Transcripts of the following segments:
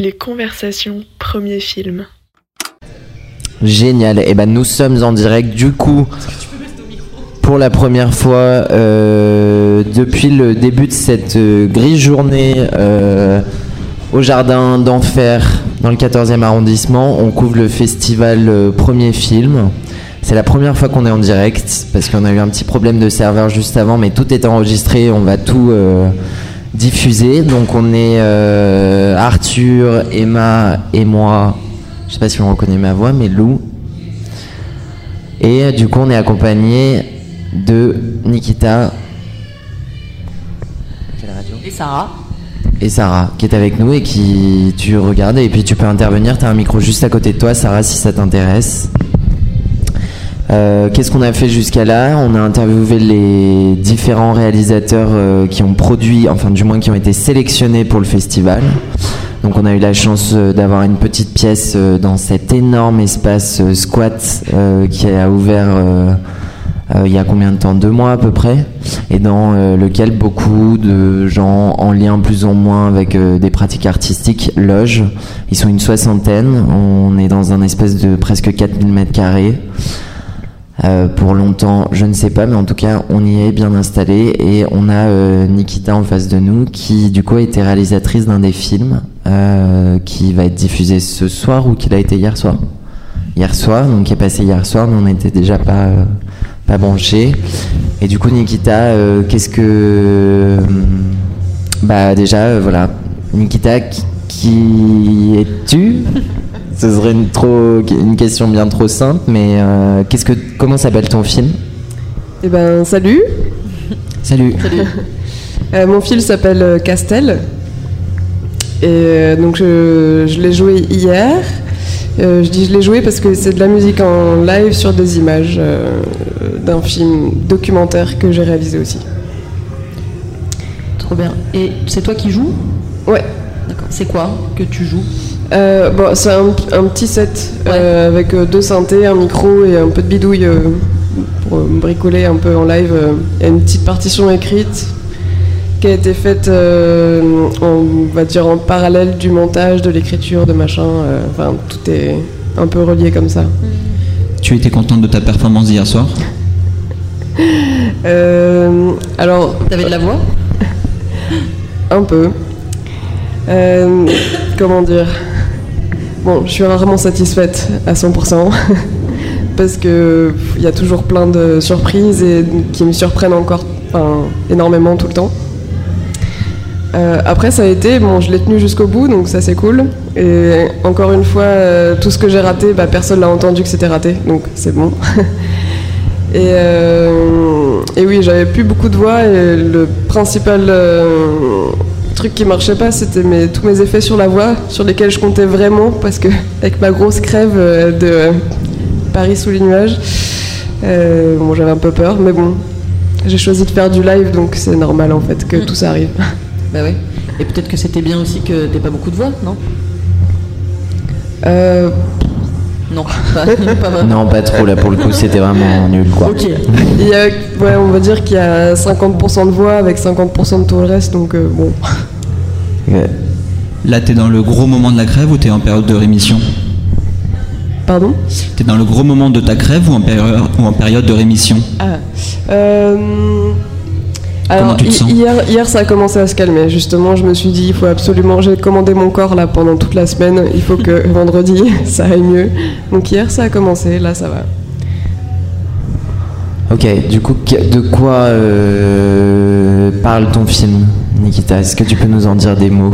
Les conversations, premier film. Génial. Et eh ben nous sommes en direct du coup pour la première fois euh, depuis le début de cette euh, grise journée euh, au jardin d'enfer dans le 14e arrondissement. On couvre le festival Premier Film. C'est la première fois qu'on est en direct parce qu'on a eu un petit problème de serveur juste avant, mais tout est enregistré. On va tout diffuser. Donc on est Arthur, Emma et moi. Je sais pas si on reconnaît ma voix, mais Lou. Et du coup, on est accompagné de Nikita. Et Sarah. Et Sarah, qui est avec nous et qui tu regardes et puis tu peux intervenir. Tu as un micro juste à côté de toi, Sarah, si ça t'intéresse. Euh, qu'est-ce qu'on a fait jusqu'à là? On a interviewé les différents réalisateurs euh, qui ont produit, enfin du moins qui ont été sélectionnés pour le festival. Donc on a eu la chance euh, d'avoir une petite pièce dans cet énorme espace squat qui a ouvert il y a combien de temps? Deux mois à peu près, et dans lequel beaucoup de gens en lien plus ou moins avec des pratiques artistiques logent. Ils sont une soixantaine, on est dans un espèce de presque 4000 mètres carrés. Pour longtemps, je ne sais pas, mais en tout cas, on y est bien installé et on a Nikita en face de nous qui, du coup, a été réalisatrice d'un des films qui va être diffusé ce soir ou qui a été hier soir. Hier soir, donc qui est passé hier soir, mais on n'était déjà pas pas branché. Et du coup, Nikita, euh, qu'est-ce que. Euh, bah, déjà, euh, voilà. Nikita, qui, es-tu? Ce serait une, trop, une question bien trop simple, mais qu'est-ce que, comment s'appelle ton film? Eh ben, salut Salut, salut. Mon film s'appelle Castel. Et donc, je, je l'ai joué hier. Euh, je dis je l'ai joué parce que c'est de la musique en live sur des images euh, d'un film documentaire que j'ai réalisé aussi. Trop bien. Et c'est toi qui joues? Ouais. D'accord. C'est quoi que tu joues? Euh, bon, C'est un, petit set avec deux synthés, un micro et un peu de bidouille pour bricoler un peu en live. Il y a une petite partition écrite qui a été faite, euh, on va dire, en parallèle du montage, de l'écriture, de machin. Euh, enfin, tout est un peu relié comme ça. Tu étais contente de ta performance d'hier soir? Euh, Alors. T'avais de la voix? Un peu. comment dire? Bon, je suis rarement satisfaite à 100%. parce qu'il y a toujours plein de surprises et qui me surprennent encore énormément tout le temps. Euh, après, ça a été, bon, je l'ai tenu jusqu'au bout, donc ça c'est cool. Et encore une fois, euh, tout ce que j'ai raté, bah, personne n'a entendu que c'était raté, donc c'est bon. Euh, et, oui, j'avais plus beaucoup de voix et le principal truc qui marchait pas, c'était mes, tous mes effets sur la voix, sur lesquels je comptais vraiment, parce que avec ma grosse crève de Paris sous les nuages, bon, j'avais un peu peur, mais bon, j'ai choisi de faire du live, donc c'est normal en fait que tout ça arrive. Bah oui. Et peut-être que c'était bien aussi que t'aies pas beaucoup de voix, non? Euh... Non, pas, pas Non, pas trop, là pour le coup c'était vraiment nul quoi. Ok. Il y a, ouais, on va dire qu'il y a 50% de voix avec 50% de tout le reste, donc euh, bon. Là t'es dans le gros moment de la crève ou t'es en période de rémission Pardon T'es dans le gros moment de ta crève ou en, période, ou en période de rémission Ah. Euh... Alors, hier, hier, ça a commencé à se calmer. Justement, je me suis dit, il faut absolument. J'ai commandé mon corps là pendant toute la semaine. Il faut que vendredi, ça aille mieux. Donc, hier, ça a commencé. Là, ça va. Ok, du coup, de quoi euh, parle ton film, Nikita Est-ce que tu peux nous en dire des mots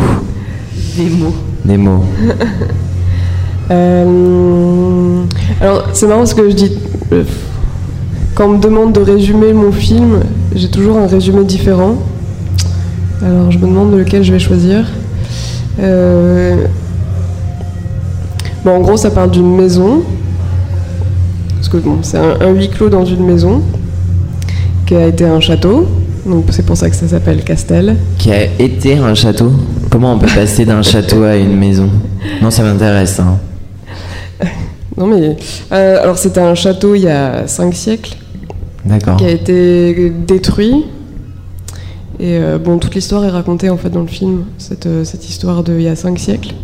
Des mots. Des mots. Euh, alors, c'est marrant ce que je dis. Quand on me demande de résumer mon film, j'ai toujours un résumé différent. Alors je me demande lequel je vais choisir. Euh, bon, en gros, ça parle d'une maison. Parce que bon, c'est un, huis clos dans une maison qui a été un château. Donc c'est pour ça que ça s'appelle Castel. Qui a été un château Comment on peut passer d'un château à une maison? Non, ça m'intéresse. Hein. non mais euh, alors c'était un château il y a 5 siècles qui a été détruit. Et euh, bon, toute l'histoire est racontée en fait dans le film, cette, euh, cette histoire d'il y a cinq siècles.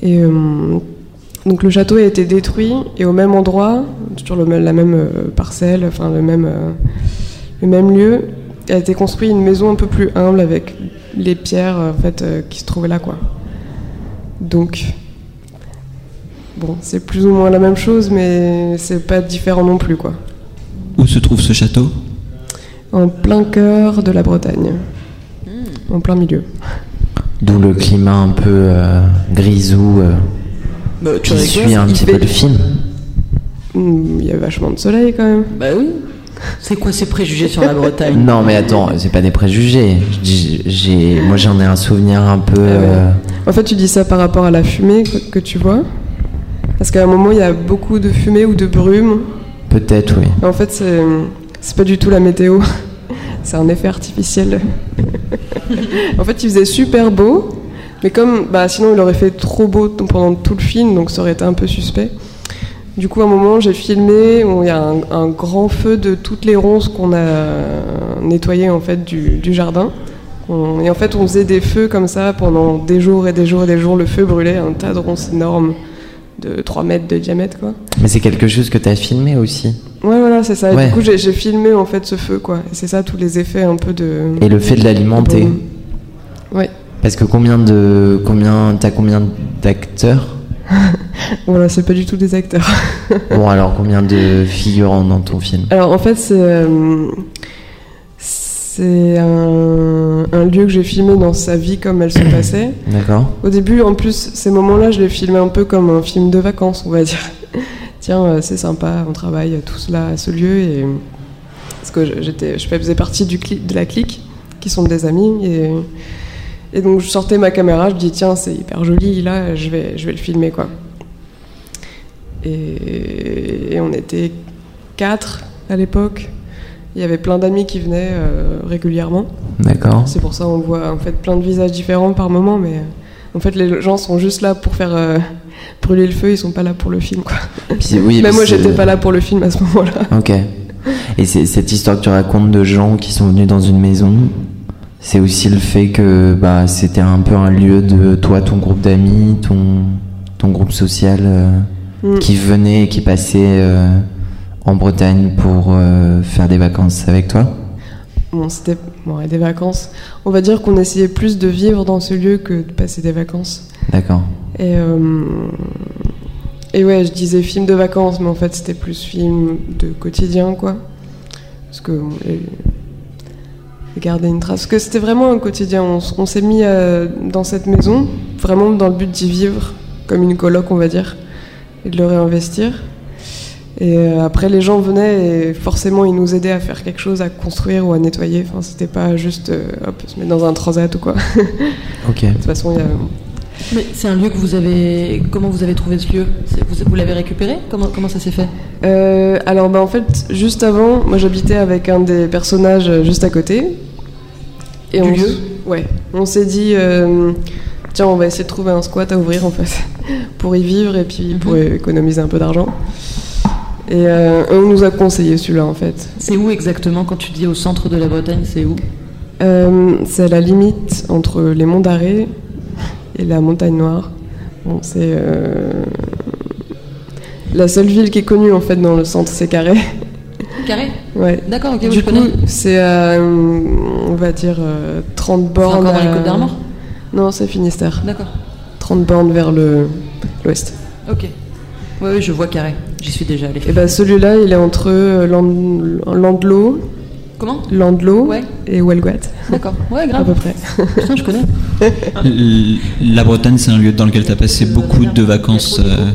Et euh, donc le château a été détruit et au même endroit, sur le, la même parcelle, enfin le même, le même lieu, a été construit une maison un peu plus humble avec les pierres en fait euh, qui se trouvaient là quoi. Donc bon, c'est plus ou moins la même chose, mais c'est pas différent non plus quoi. Où se trouve ce château? En plein cœur de la Bretagne, en plein milieu. D'où le climat un peu euh, grisou euh, Bah, tu qui suit un petit fait- peu le film. Hmm, Il y a vachement de soleil quand même. Bah oui. C'est quoi ces préjugés sur la Bretagne Non, mais attends, c'est pas des préjugés. J'ai, moi, j'en ai un souvenir un peu. euh, En fait, tu dis ça par rapport à la fumée que, que tu vois Parce qu'à un moment, il y a beaucoup de fumée ou de brume. Peut-être, oui. En fait, c'est, c'est pas du tout la météo. C'est un effet artificiel. en fait, il faisait super beau. Mais comme bah, sinon, il aurait fait trop beau pendant tout le film, donc ça aurait été un peu suspect. Du coup, à un moment, j'ai filmé où il y a un, un grand feu de toutes les ronces qu'on a nettoyées en fait, du, du jardin. On- et en fait, on faisait des feux comme ça pendant des jours et des jours et des jours. Le feu brûlait, un tas de ronces énormes de 3 mètres de diamètre, quoi. Mais c'est quelque chose que tu as filmé aussi. Ouais, voilà, c'est ça. Et Ouais. Du coup, j'ai filmé en fait ce feu, quoi. Et c'est ça, tous les effets un peu de. Et le fait de l'alimenter. Ouais. Parce que combien de. Combien, t'as combien d'acteurs? Voilà, c'est pas du tout des acteurs. Bon, alors combien de figurants dans ton film? Alors en fait, c'est euh, c'est un, un lieu que j'ai filmé dans sa vie comme elle se passait. D'accord Au début, en plus, ces moments-là, je l'ai filmé un peu comme un film de vacances, on va dire. Tiens, euh, c'est sympa, on travaille tous là à ce lieu et parce que j'étais, je faisais partie du cli- de la clique, qui sont des amis et et donc je sortais ma caméra, je dis tiens, c'est hyper joli là, je vais je vais le filmer quoi. Et, et on était quatre à l'époque. Il y avait plein d'amis qui venaient euh, régulièrement. D'accord. C'est pour ça on voit en fait plein de visages différents par moment, mais euh, en fait les gens sont juste là pour faire euh, brûler le feu, ils sont pas là pour le film quoi. Puis, oui, Même puis moi j'étais pas là pour le film à ce moment-là. Ok. Et cette histoire que tu racontes de gens qui sont venus dans une maison, c'est aussi le fait que bah, c'était un peu un lieu de toi, ton groupe d'amis, ton, ton groupe social euh, Mm. qui venait et qui passait euh, en Bretagne pour euh, faire des vacances avec toi. Bon, c'était bon, des vacances. On va dire qu'on essayait plus de vivre dans ce lieu que de passer des vacances. D'accord. Et, et ouais, je disais film de vacances, mais en fait c'était plus film de quotidien, quoi. Parce que bon, garder une trace. Parce que c'était vraiment un quotidien. On s'est mis euh, dans cette maison, vraiment dans le but d'y vivre, comme une coloc, on va dire, et de le réinvestir. Et euh, après, les gens venaient et forcément, ils nous aidaient à faire quelque chose, à construire ou à nettoyer. Enfin, c'était pas juste, euh, hop, se mettre dans un transat ou quoi. Ok. De toute façon, il y a. Mais c'est un lieu que vous avez. Comment vous avez trouvé ce lieu? Vous, vous l'avez récupéré? Comment, comment ça s'est fait? Euh, alors bah en fait juste avant, moi j'habitais avec un des personnages euh, juste à côté. Et Du on, lieu? Ouais. On s'est dit euh, tiens on va essayer de trouver un squat à ouvrir en fait pour y vivre et puis pour Mhm. économiser un peu d'argent. Et euh, on nous a conseillé celui-là en fait. C'est où exactement quand tu dis au centre de la Bretagne C'est où? Euh, c'est à la limite entre les monts d'Arrée et la montagne noire. Bon, c'est euh, la seule ville qui est connue en fait dans le centre, c'est Carré. Carré Ouais. D'accord, ok, du je coup, connais. c'est à, euh, on va dire, euh, 30 C'est bornes. encore dans les Côtes d'Armor Non, c'est Finistère. D'accord. 30 bornes vers le- l'ouest. Ok. Oui, je vois Carré. J'y suis déjà allé. Et ben celui-là, il est entre euh, Land- Landlo, Comment Landlo Ouais. et Welguat, D'accord. Ouais, à grave. peu près. Putain, je connais. La Bretagne, c'est un lieu dans lequel tu as passé beaucoup de vacances euh,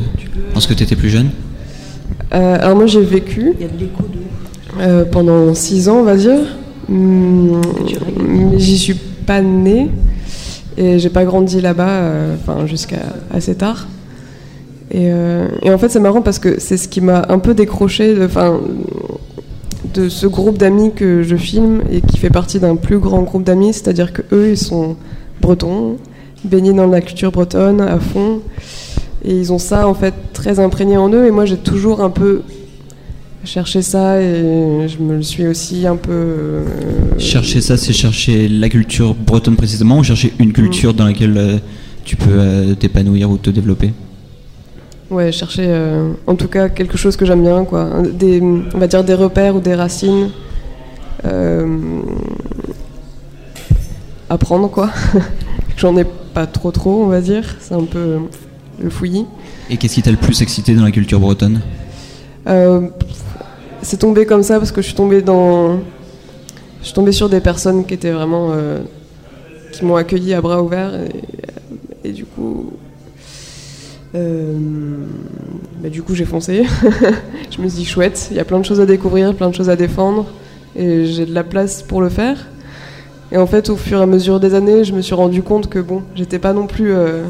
lorsque tu étais plus jeune? Euh, alors moi, j'ai vécu Il y a de l'écho de. euh, pendant 6 ans, on va dire. Hum, mais j'y suis pas née et j'ai pas grandi là-bas, euh, enfin jusqu'à assez tard. Et, euh, et en fait, c'est marrant parce que c'est ce qui m'a un peu décroché, de, enfin, de ce groupe d'amis que je filme et qui fait partie d'un plus grand groupe d'amis, c'est-à-dire que eux, ils sont bretons, baignés dans la culture bretonne à fond, et ils ont ça en fait très imprégné en eux. Et moi, j'ai toujours un peu cherché ça et je me le suis aussi un peu. euh, Chercher ça, c'est chercher la culture bretonne précisément ou chercher une culture dans laquelle euh, tu peux euh, t'épanouir ou te développer? Ouais, chercher euh, en tout cas quelque chose que j'aime bien, quoi. Des, on va dire des repères ou des racines. Euh, apprendre, quoi. J'en ai pas trop trop, on va dire. C'est un peu le fouillis. Et qu'est-ce qui t'a le plus excité dans la culture bretonne? Euh, c'est tombé comme ça parce que je suis tombée dans. Je suis tombée sur des personnes qui étaient vraiment. euh, qui m'ont accueilli à bras ouverts et, et du coup. Euh, bah, du coup, j'ai foncé. je me suis dit chouette, il y a plein de choses à découvrir, plein de choses à défendre et j'ai de la place pour le faire. Et en fait, au fur et à mesure des années, je me suis rendu compte que bon, j'étais pas non plus euh,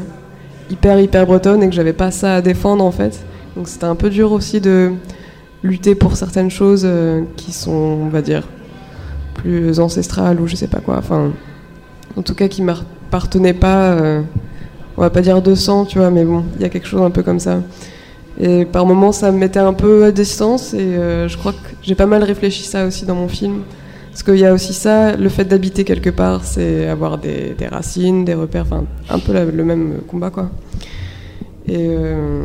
hyper hyper bretonne et que j'avais pas ça à défendre en fait. Donc c'était un peu dur aussi de lutter pour certaines choses euh, qui sont, on va dire, plus ancestrales ou je sais pas quoi. Enfin, en tout cas, qui m'appartenaient pas. On va pas dire de sang, tu vois, mais bon, il y a quelque chose un peu comme ça. Et par moments, ça me mettait un peu à distance et euh, je crois que j'ai pas mal réfléchi ça aussi dans mon film. Parce qu'il y a aussi ça, le fait d'habiter quelque part, c'est avoir des, des racines, des repères, enfin un peu la- le même combat quoi. Et, euh,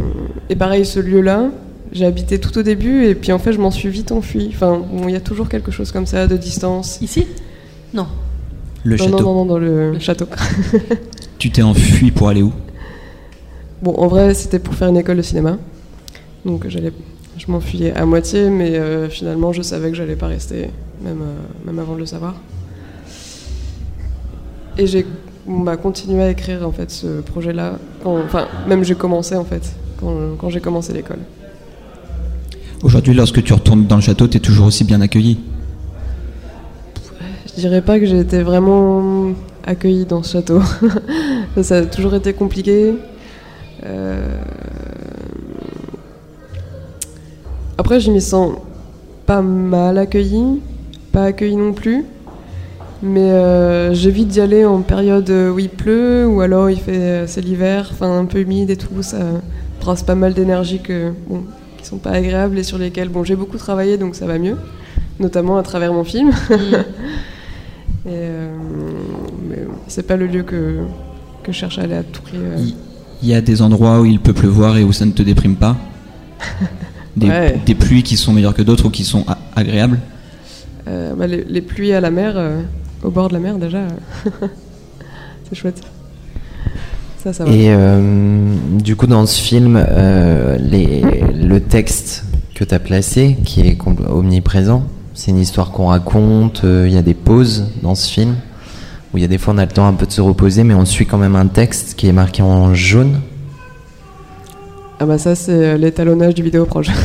et pareil, ce lieu-là, j'ai habité tout au début et puis en fait je m'en suis vite enfui. Enfin, bon, il y a toujours quelque chose comme ça de distance. Ici? Non. Le non, château. non, non, non, dans le château. Tu t'es enfui pour aller où Bon, en vrai, c'était pour faire une école de cinéma. Donc j'allais, je m'enfuyais à moitié, mais euh, finalement, je savais que j'allais pas rester, même, euh, même avant de le savoir. Et j'ai bah, continué à écrire en fait ce projet-là. Enfin, même j'ai commencé en fait quand, quand j'ai commencé l'école. Aujourd'hui, lorsque tu retournes dans le château, tu es toujours aussi bien accueilli? Je dirais pas que j'ai été vraiment accueillie dans ce château. ça, ça a toujours été compliqué. Euh, Après, je m'y sens pas mal accueillie, pas accueillie non plus. Mais euh, j'évite d'y aller en période où il pleut ou alors il fait c'est l'hiver, enfin un peu humide et tout. Ça brasse pas mal d'énergie que bon, qui sont pas agréables et sur lesquelles bon j'ai beaucoup travaillé donc ça va mieux, notamment à travers mon film. Et, euh, mais bon, c'est pas le lieu que, que je cherche à aller à tout prix. euh. Il y a des endroits où il peut pleuvoir et où ça ne te déprime pas. Des, Ouais. des pluies qui sont meilleures que d'autres ou qui sont a- agréables. Euh, bah, les, les pluies à la mer, euh, au bord de la mer déjà, c'est chouette. Ça, ça va. Et euh, du coup, dans ce film, euh, les, le texte que tu as placé, qui est omniprésent, c'est une histoire qu'on raconte, euh, il y a des pauses dans ce film, où il y a des fois on a le temps un peu de se reposer, mais on suit quand même un texte qui est marqué en jaune. Ah bah ça c'est euh, l'étalonnage du vidéo proche.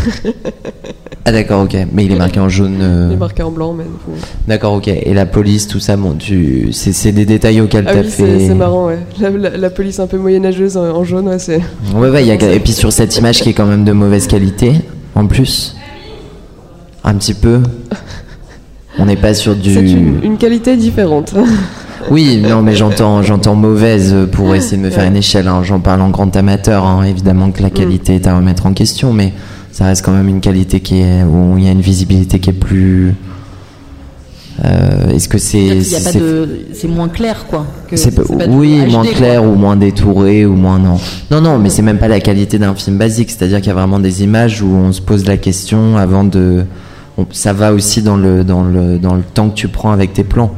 Ah d'accord, ok, mais il est marqué en jaune. euh, Il est marqué en blanc, mais D'accord, ok. Et la police, tout ça, bon, tu... c'est des détails auxquels Ah tu as oui, fait. c'est marrant, ouais. La, la- la police un peu moyenâgeuse en, en jaune, ouais, c'est. Ouais, ouais, il y a... et puis sur cette image qui est quand même de mauvaise qualité, en plus. Un petit peu. On n'est pas sur du. C'est une, une qualité différente. Oui, non, mais j'entends, j'entends mauvaise pour essayer de me faire Ouais. une échelle. hein. J'en parle en grand amateur. hein. Évidemment que la qualité est à remettre en question, mais ça reste quand même une qualité qui est où il y a une visibilité qui est plus. Euh, Est-ce que c'est c'est- de, c'est moins clair quoi. que- pas oui, HD, moins quoi. clair ou moins détouré ou moins non. Non, non, mais c'est même pas la qualité d'un film basique. C'est-à-dire qu'il y a vraiment des images où on se pose la question avant de. ça va aussi dans le dans le dans le temps que tu prends avec tes plans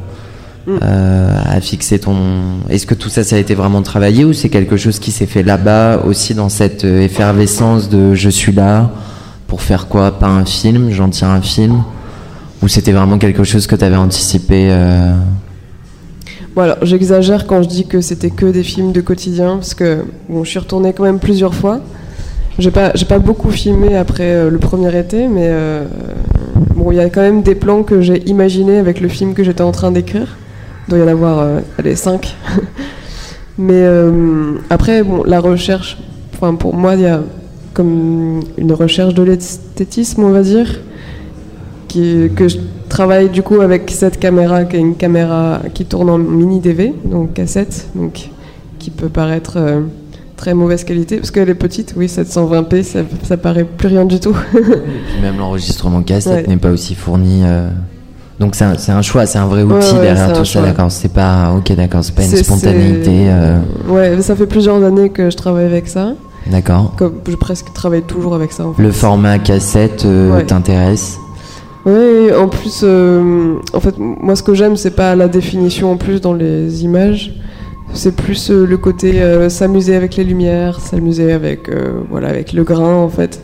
euh, à fixer ton. Est-ce que tout ça, ça a été vraiment travaillé ou c'est quelque chose qui s'est fait là-bas aussi dans cette euh, effervescence de je suis là pour faire quoi? Pas un film, j'en tiens un film? Ou c'était vraiment quelque chose que tu avais anticipé euh, Bon alors j'exagère quand je dis que c'était que des films de quotidien parce que bon je suis retournée quand même plusieurs fois. J'ai pas pas beaucoup filmé après le premier été mais bon il y a quand même des plans que j'ai imaginés avec le film que j'étais en train d'écrire. Il doit y en avoir euh, allez cinq. mais euh, après bon la recherche enfin pour moi il y a comme une recherche de l'esthétisme on va dire qui, que je travaille du coup avec cette caméra qui est une caméra qui tourne en mini DV, donc cassette, donc qui peut paraître euh, très mauvaise qualité parce qu'elle est petite, oui 720p ça, ça paraît plus rien du tout. Puis même l'enregistrement cassette Ouais. n'est pas aussi fourni. euh, Donc c'est un, un choix, c'est un vrai outil Ouais, derrière tout ça, d'accord. C'est pas, ok, d'accord, c'est pas une spontanéité, euh, Ouais, ça fait plusieurs années que je travaille avec ça. d'accord. Comme je presque travaille toujours avec ça. En fait. Le format cassette euh, Ouais. t'intéresse? Oui, en plus, euh, en fait, moi, ce que j'aime, c'est pas la définition en plus dans les images. C'est plus euh, le côté euh, s'amuser avec les lumières, s'amuser avec, voilà, avec le grain, en fait.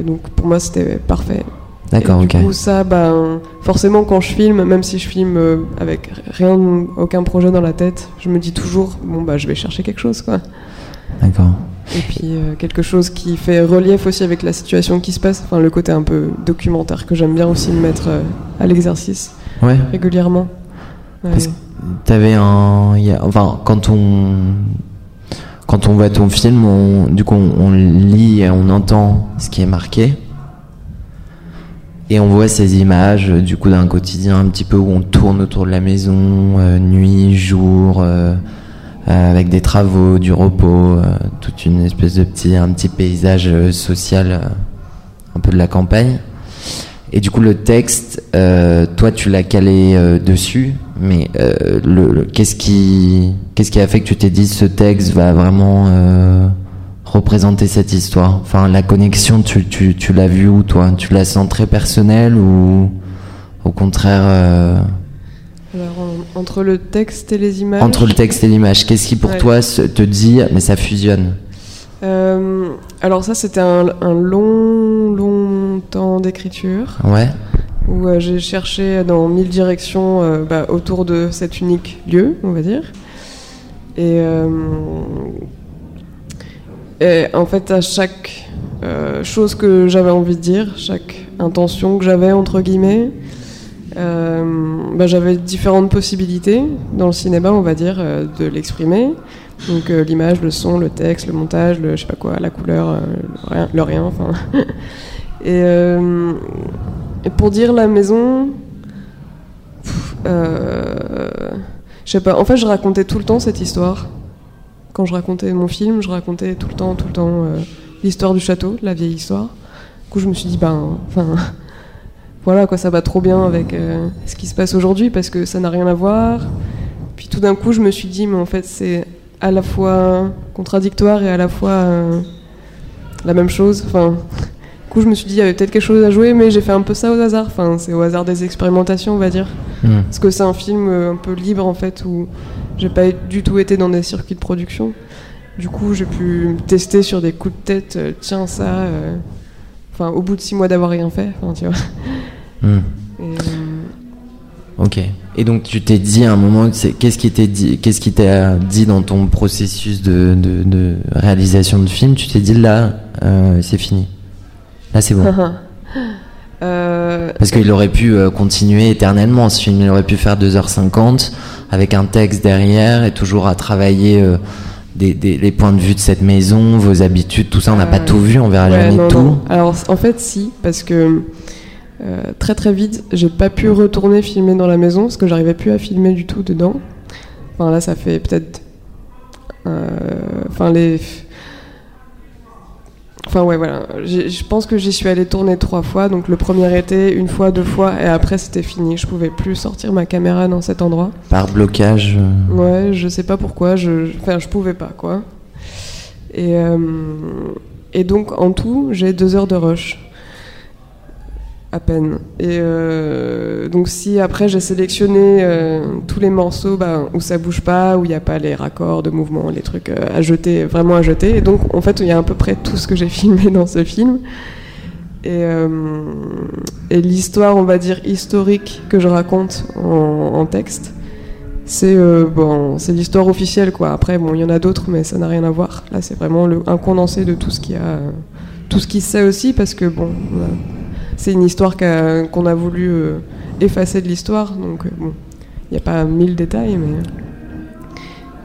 Et donc, pour moi, c'était parfait. D'accord, ok. Du coup, ça, ben, forcément, quand je filme, même si je filme euh, avec rien, aucun projet dans la tête, je me dis toujours, bon, bah, je vais chercher quelque chose, quoi. D'accord. Et puis euh, quelque chose qui fait relief aussi avec la situation qui se passe, enfin le côté un peu documentaire que j'aime bien aussi me mettre euh, à l'exercice Ouais. régulièrement. Parce que T'avais un, il y a- enfin, quand on, quand on voit ton film, on, du coup, on, on lit et on entend ce qui est marqué. Et on voit ces images, euh, du coup, d'un quotidien un petit peu où on tourne autour de la maison, euh, nuit, jour, euh, euh, avec des travaux, du repos, euh, toute une espèce de petit, un petit paysage social, un peu de la campagne. Et du coup, le texte, euh, toi, tu l'as calé euh, dessus, mais euh, le, le- qu'est-ce qui, qu'est-ce qui a fait que tu t'es dit ce texte va vraiment représenter cette histoire Enfin, la connexion, tu, tu, tu l'as vue où, toi? Tu la sens très personnelle ou au contraire euh, Alors, en- entre le texte et les images? entre le texte et l'image Qu'est-ce qui pour Ouais. toi te dit, mais ça fusionne? Euh, alors ça c'était un, un long long temps d'écriture Ouais, où euh, j'ai cherché dans mille directions bah, autour de cet unique lieu, on va dire. Et, et en fait, à chaque euh, chose que j'avais envie de dire, chaque intention que j'avais, entre guillemets, euh, bah, j'avais différentes possibilités dans le cinéma, on va dire, euh, de l'exprimer. Donc euh, l'image, le son, le texte, le montage, je sais pas quoi, la couleur, le rien, enfin. et, pour dire la maison, je sais pas. En fait, je racontais tout le temps cette histoire. Quand je racontais mon film, je racontais tout le temps, tout le temps euh, l'histoire du château, la vieille histoire. Du coup, je me suis dit, ben, enfin, voilà quoi, ça va trop bien avec euh, ce qui se passe aujourd'hui parce que ça n'a rien à voir. Puis tout d'un coup, je me suis dit, mais en fait, c'est à la fois contradictoire et à la fois euh, la même chose. Enfin, du coup, je me suis dit, il y avait peut-être quelque chose à jouer, mais j'ai fait un peu ça au hasard. Enfin, c'est au hasard des expérimentations, on va dire. Parce que c'est un film un peu libre en fait où j'ai pas du tout été dans des circuits de production. Du coup, j'ai pu tester sur des coups de tête. euh, tiens ça. euh, Enfin, au bout de six mois d'avoir rien fait. Enfin, tu vois. Hmm. Et, euh, Ok. Et donc tu t'es dit à un moment, qu'est-ce qui t'est dit, qu'est-ce qui t'a dit dans ton processus de, de, de réalisation de film? Tu t'es dit là, euh, c'est fini. Là c'est bon. euh, Parce qu'il aurait pu euh, continuer éternellement ce film. Il aurait pu faire 2h50 avec un texte derrière et toujours à travailler euh, des, des- les points de vue de cette maison, vos habitudes, tout ça. On n'a pas tout vu, on verra ouais, jamais non, tout. non. Alors en fait, si, parce que très très vite, j'ai pas pu retourner filmer dans la maison parce que j'arrivais plus à filmer du tout dedans. Enfin là, ça fait peut-être, enfin les, enfin ouais voilà. Je pense que j'y suis allée tourner trois fois. Donc le premier été, une fois, deux fois, et après c'était fini. Je pouvais plus sortir ma caméra dans cet endroit. Par blocage. euh, Ouais, je sais pas pourquoi, je, je- enfin, je pouvais pas, quoi. Et, euh, et donc, en tout, j'ai deux heures de rush. À peine. Et euh, donc, si après j'ai sélectionné euh, tous les morceaux bah, où ça bouge pas, où il n'y a pas les raccords de mouvement, les trucs euh, à jeter, vraiment à jeter, et donc, en fait, il y a à peu près tout ce que j'ai filmé dans ce film. Et, l'histoire, on va dire, historique que je raconte en, texte, c'est bon, c'est l'histoire officielle quoi. Après bon, il y en a d'autres mais ça n'a rien à voir. Là, c'est vraiment le, un condensé de tout ce qu'il y a tout ce qui se sait aussi parce que bon, c'est une histoire qu'on a voulu euh, effacer de l'histoire donc euh, bon, il n'y a pas mille détails mais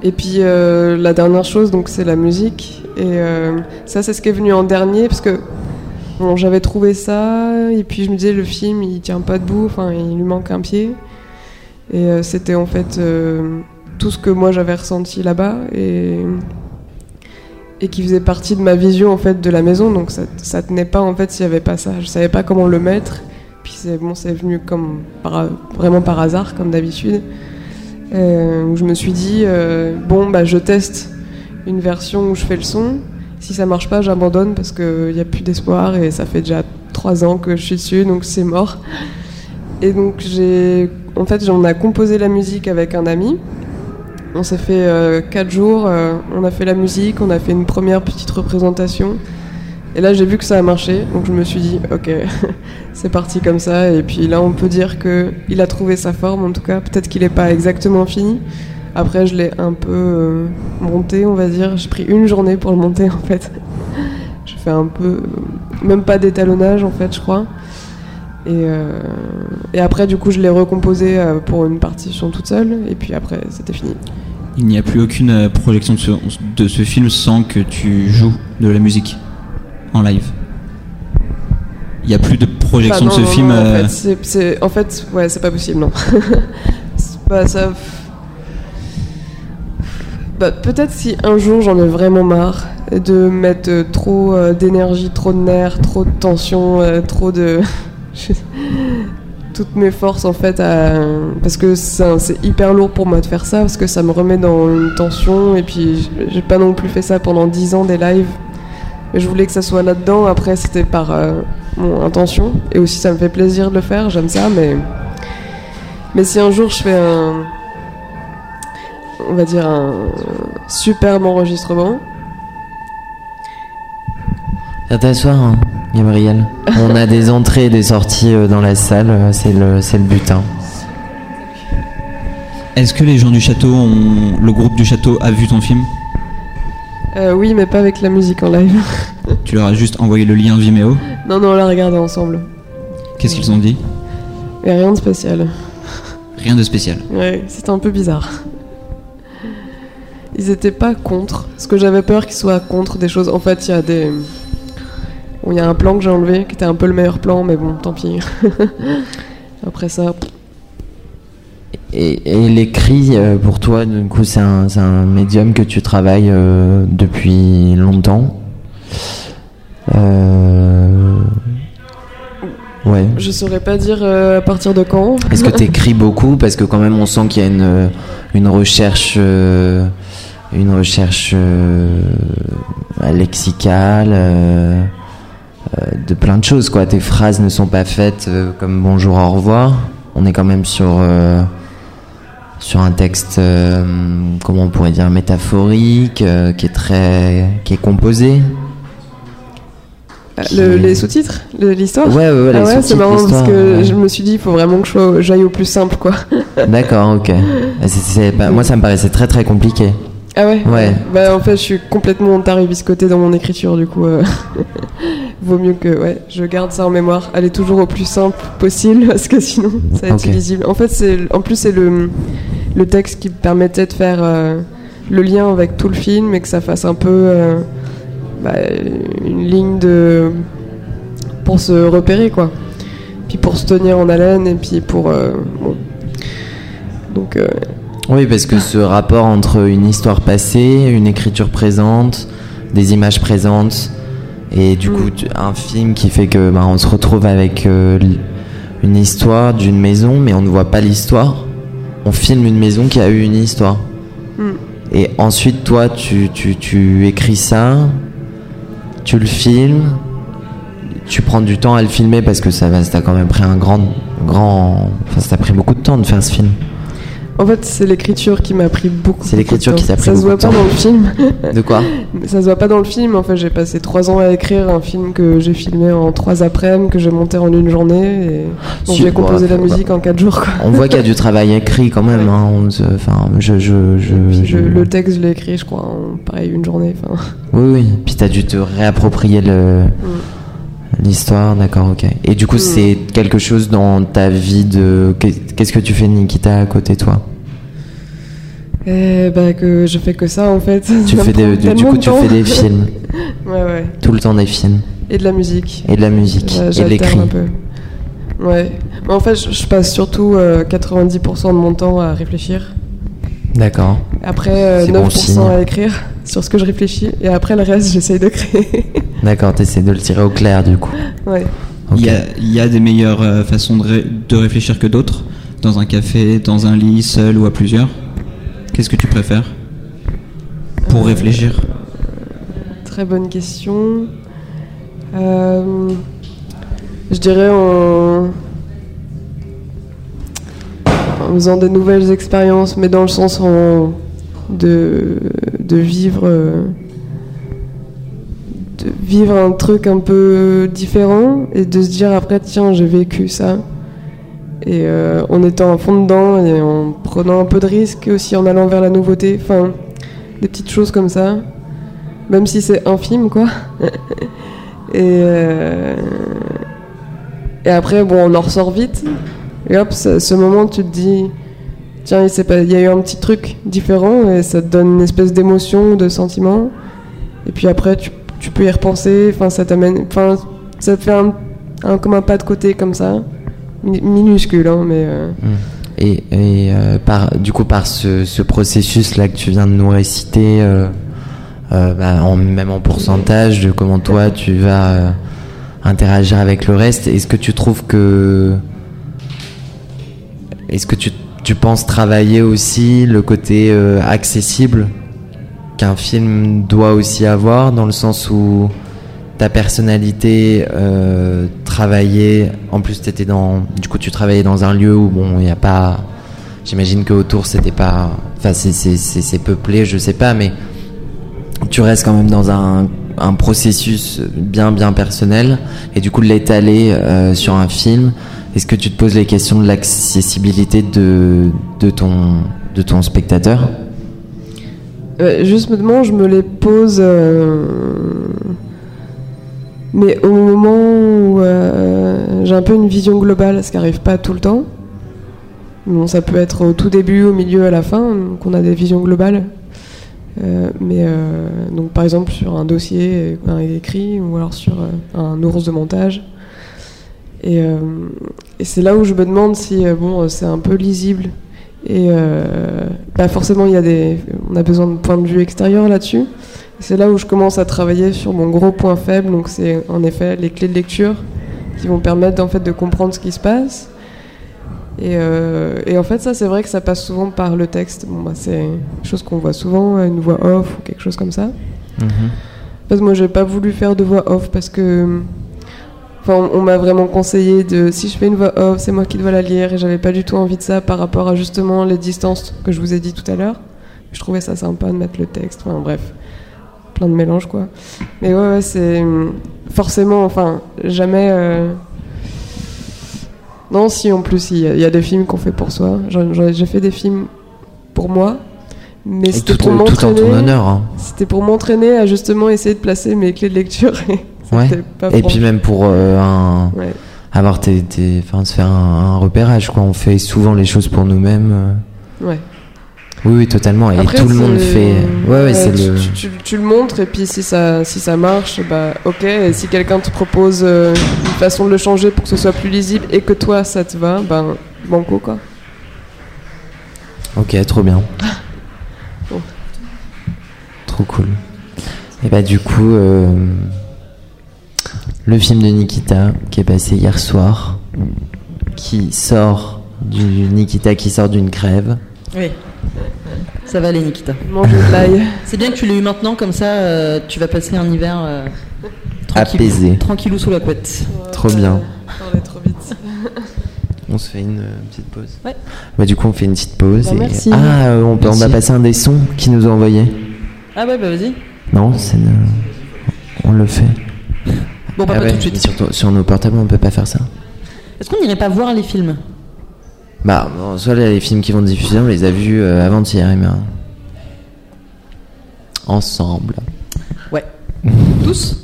et puis euh, la dernière chose donc c'est la musique. Et euh, ça c'est ce qui est venu en dernier parce que bon, j'avais trouvé ça et puis je me disais le film il tient pas debout enfin il lui manque un pied. Et euh, c'était en fait euh, tout ce que moi j'avais ressenti là-bas et, et qui faisait partie de ma vision en fait de la maison. Donc ça, ça tenait pas en fait s'il y avait pas ça. Je savais pas comment le mettre. Puis c'est bon, c'est venu comme vraiment par hasard, comme d'habitude. Euh, où je me suis dit, euh, bon, bah, je teste une version où je fais le son. Si ça marche pas, j'abandonne parce qu'il n'y a plus d'espoir et ça fait déjà trois ans que je suis dessus, donc c'est mort. Et donc j'ai, en fait, on a composé la musique avec un ami. On s'est fait euh, quatre jours, euh, on a fait la musique, on a fait une première petite représentation. Et là, j'ai vu que ça a marché, donc je me suis dit, ok, c'est parti comme ça. Et puis là, on peut dire que il a trouvé sa forme, en tout cas. Peut-être qu'il n'est pas exactement fini. Après, je l'ai un peu euh, monté, on va dire. J'ai pris une journée pour le monter, en fait. Je fais un peu, même pas d'étalonnage, en fait, je crois. Et, après, du coup, je l'ai recomposé pour une partition toute seule. Et puis après, c'était fini. Il n'y a plus aucune euh, projection de ce, de ce film sans que tu joues de la musique en live. Il n'y a plus de projection de ce non, film. non, euh, En fait, en ouais, c'est pas possible, non. C'est pas ça. Bah, Peut-être si un jour j'en ai vraiment marre de mettre euh, trop d'énergie, trop de nerfs, trop de tension, trop de. toutes mes forces en fait à- parce que c'est hyper lourd pour moi de faire ça parce que ça me remet dans une tension et puis j'ai pas non plus fait ça pendant 10 ans des lives. Et je voulais que ça soit là-dedans. Après c'était par euh, mon intention. Et aussi ça me fait plaisir de le faire j'aime ça mais mais si un jour je fais un on va dire un superbe enregistrement Viens t'asseoir, hein, Gabriel. On a des entrées et des sorties euh, dans la salle, euh, c'est le, c'est le but. hein. Est-ce que les gens du château, ont, le groupe du château a vu ton film? Euh, oui mais pas avec la musique en live Tu leur as juste envoyé le lien Vimeo? non non on l'a regardé ensemble Qu'est-ce qu'ils ont dit? Rien de spécial Rien de spécial. Ouais, c'était un peu bizarre. Ils étaient pas contre, parce que j'avais peur qu'ils soient contre des choses. En fait, il y a des. Il y a un plan que j'ai enlevé qui était un peu le meilleur plan, mais bon, tant pis. Après ça, Et, et l'écrit, euh, pour toi, du coup, c'est un, médium que tu travailles euh, depuis longtemps. Euh... Ouais. je saurais pas dire euh, à partir de quand. Est-ce que tu écris beaucoup Parce que quand même, on sent qu'il y a une, une recherche, euh, une recherche lexicale, de plein de choses. Quoi. Tes phrases ne sont pas faites euh, comme bonjour, au revoir. On est quand même sur, euh, sur un texte, euh, comment on pourrait dire, métaphorique, euh, qui est très, qui est composé. Le- les sous-titres de l'histoire? Ouais, ouais, ouais, Ah ouais, c'est marrant parce que ouais. je me suis dit, il faut vraiment que j'aille au plus simple, quoi. D'accord, ok. Pas- moi, ça me paraissait très très compliqué. Ah ouais Ouais. Bah en fait je suis complètement taribiscotée dans mon écriture du coup euh, vaut mieux que ouais je garde ça en mémoire. Elle est toujours au plus simple possible parce que sinon ça va être illisible. En fait c'est en plus c'est le le texte qui permettait de faire euh, le lien avec tout le film et que ça fasse un peu euh, bah, une ligne de pour se repérer quoi. Puis pour se tenir en haleine et puis pour bon. donc euh, Oui, parce que ce rapport entre une histoire passée, une écriture présente, des images présentes, et du Mm. coup un film qui fait que bah, on se retrouve avec euh, une histoire d'une maison, mais on ne voit pas l'histoire. On filme une maison qui a eu une histoire. Mm. Et ensuite, toi, tu, tu, tu écris ça, tu le filmes, tu prends du temps à le filmer parce que ça va, ça t'a quand même pris un grand, grand, enfin, ça t'a pris beaucoup de temps de faire ce film. En fait, c'est l'écriture qui m'a pris beaucoup. C'est l'écriture qui t'a pris Ça se voit pas dans le film. De quoi ça se voit pas dans le film. En fait, j'ai passé trois ans à écrire un film que j'ai filmé en trois après-midi, que j'ai monté en une journée. Et dont Si, j'ai bon, composé la bah, musique en quatre jours. Quoi. On voit qu'il y a du travail écrit quand même. Hein, on se- enfin, je, je, je, je- le texte, je l'ai écrit, je crois, en pareil une journée. Enfin, Oui, oui. Puis t'as dû te réapproprier le l'histoire, d'accord, ok. Et du coup, Mm. c'est quelque chose dans ta vie de. qu'est- Qu'est-ce que tu fais, Nikita, à côté de toi? Et bah que je fais que ça en fait. Tu Ça fais des, du, coup, tu fais des films, ouais, ouais. tout le temps des films Et de la musique. et de la musique et de l'écrit. un peu. Ouais. Mais en fait, je, je passe surtout euh, 90% de mon temps à réfléchir. D'accord. Après, euh, C'est 9% bon signe. à écrire sur ce que je réfléchis. Et après, le reste, j'essaye de créer. D'accord, t'essaies de le tirer au clair, du coup. ouais. Il, y a, il y a des meilleures euh, façons de, ré- de réfléchir que d'autres. Dans un café, dans un lit, seul ou à plusieurs. Qu'est-ce que tu préfères Pour réfléchir? Très bonne question. Euh, je dirais en... en faisant des nouvelles expériences, mais dans le sens en- de, de vivre de vivre un truc un peu différent et de se dire après tiens j'ai vécu ça et euh, en étant à fond dedans et en prenant un peu de risque aussi en allant vers la nouveauté enfin des petites choses comme ça même si c'est infime quoi. et, euh, et après, bon, on en ressort vite. Et hop, ce moment, tu te dis, tiens, il, pas- il y a eu un petit truc différent et ça te donne une espèce d'émotion, de sentiment. Et puis après, tu, tu peux y repenser. Enfin, ça t'amène, enfin, ça te fait un, un- comme un pas de côté comme ça, Mi- minuscule, hein, mais. euh, Et, et, euh, par, du coup, par ce, ce processus-là que tu viens de nous réciter, euh, bah, même en pourcentage de comment toi tu vas interagir avec le reste, est-ce que tu trouves que. Est-ce que tu, tu penses travailler aussi le côté euh, accessible qu'un film doit aussi avoir, dans le sens où ta personnalité euh, travaillait en plus t'étais dans du coup tu travaillais dans un lieu où bon il y a pas j'imagine que autour c'était pas enfin c'est peuplé je sais pas mais tu restes quand même dans un un processus bien bien personnel et du coup l'étaler euh, sur un film est-ce que tu te poses les questions de l'accessibilité de ton de ton spectateur? Ouais, justement, je me les pose, euh, mais au moment où euh, j'ai un peu une vision globale, ce qui n'arrive pas tout le temps. Ça peut être au tout début, au milieu, à la fin, qu'on a des visions globales. Euh, mais euh, donc, par exemple, sur un dossier euh, écrit ou alors sur euh, un ours de montage. Et, euh, et c'est là où je me demande si euh, bon, c'est un peu lisible et euh, bah forcément, il y a des, on a besoin de points de vue extérieurs là-dessus. C'est là où je commence à travailler sur mon gros point faible. Donc, c'est en effet les clés de lecture qui vont permettre en fait de comprendre ce qui se passe. Et, euh, et en fait, ça, c'est vrai que ça passe souvent par le texte. Bon, bah, c'est une chose qu'on voit souvent, une voix off ou quelque chose comme ça. En fait, moi, j'ai pas voulu faire de voix off parce que. Enfin, on, on m'a vraiment conseillé de. Si je fais une voix off, c'est moi qui dois la lire et j'avais pas du tout envie de ça par rapport à justement les distances que je vous ai dit tout à l'heure. Je trouvais ça sympa de mettre le texte. Enfin, bref. Plein de mélanges, quoi. Mais ouais, ouais, c'est. Forcément, enfin, jamais. euh, Non, si, en plus, il y, a- il y a des films qu'on fait pour soi. J'ai fait des films pour moi. Mais c'était pour m'entraîner. hein. C'était pour m'entraîner à justement essayer de placer mes clés de lecture. et ouais pas et puis même pour euh, un Ouais. avoir tes, tes- enfin se faire un, un repérage quoi on fait souvent les choses pour nous-mêmes euh. Ouais. oui oui totalement et Après, tout le monde fait ouais ouais, c'est tu, le tu, tu- tu le montres et puis si ça, si ça marche, bah ok. Et si quelqu'un te propose euh, une façon de le changer pour que ce soit plus lisible et que toi ça te va, ben banco quoi. ok trop bien Bon. trop cool et bah du coup euh, le film de Nikita qui est passé hier soir qui sort du Nikita qui sort d'une crève Oui. Ça va aller, Nikita. Manger de l'ail. C'est bien que tu l'aies eu maintenant, comme ça, euh, tu vas passer un hiver euh, tranquille, Apaisé. tranquillou sous la couette. Trop bien. Parler trop vite. On se fait une euh, petite pause. Ouais. Bah du coup on fait une petite pause. Bah, et- merci. Ah euh, on, peut- on va passer un des sons qui nous a envoyé. Ah ouais, bah vas-y. Non, c'est on le fait. Bon, pas, Ah pas ouais, tout de suite. mais Sur, nos portables on peut pas faire ça. Est-ce qu'on n'irait pas voir les films? Bah bon, soit les films qui vont diffuser on les a vus euh, avant-hier et bien. Ensemble. Ouais. Tous?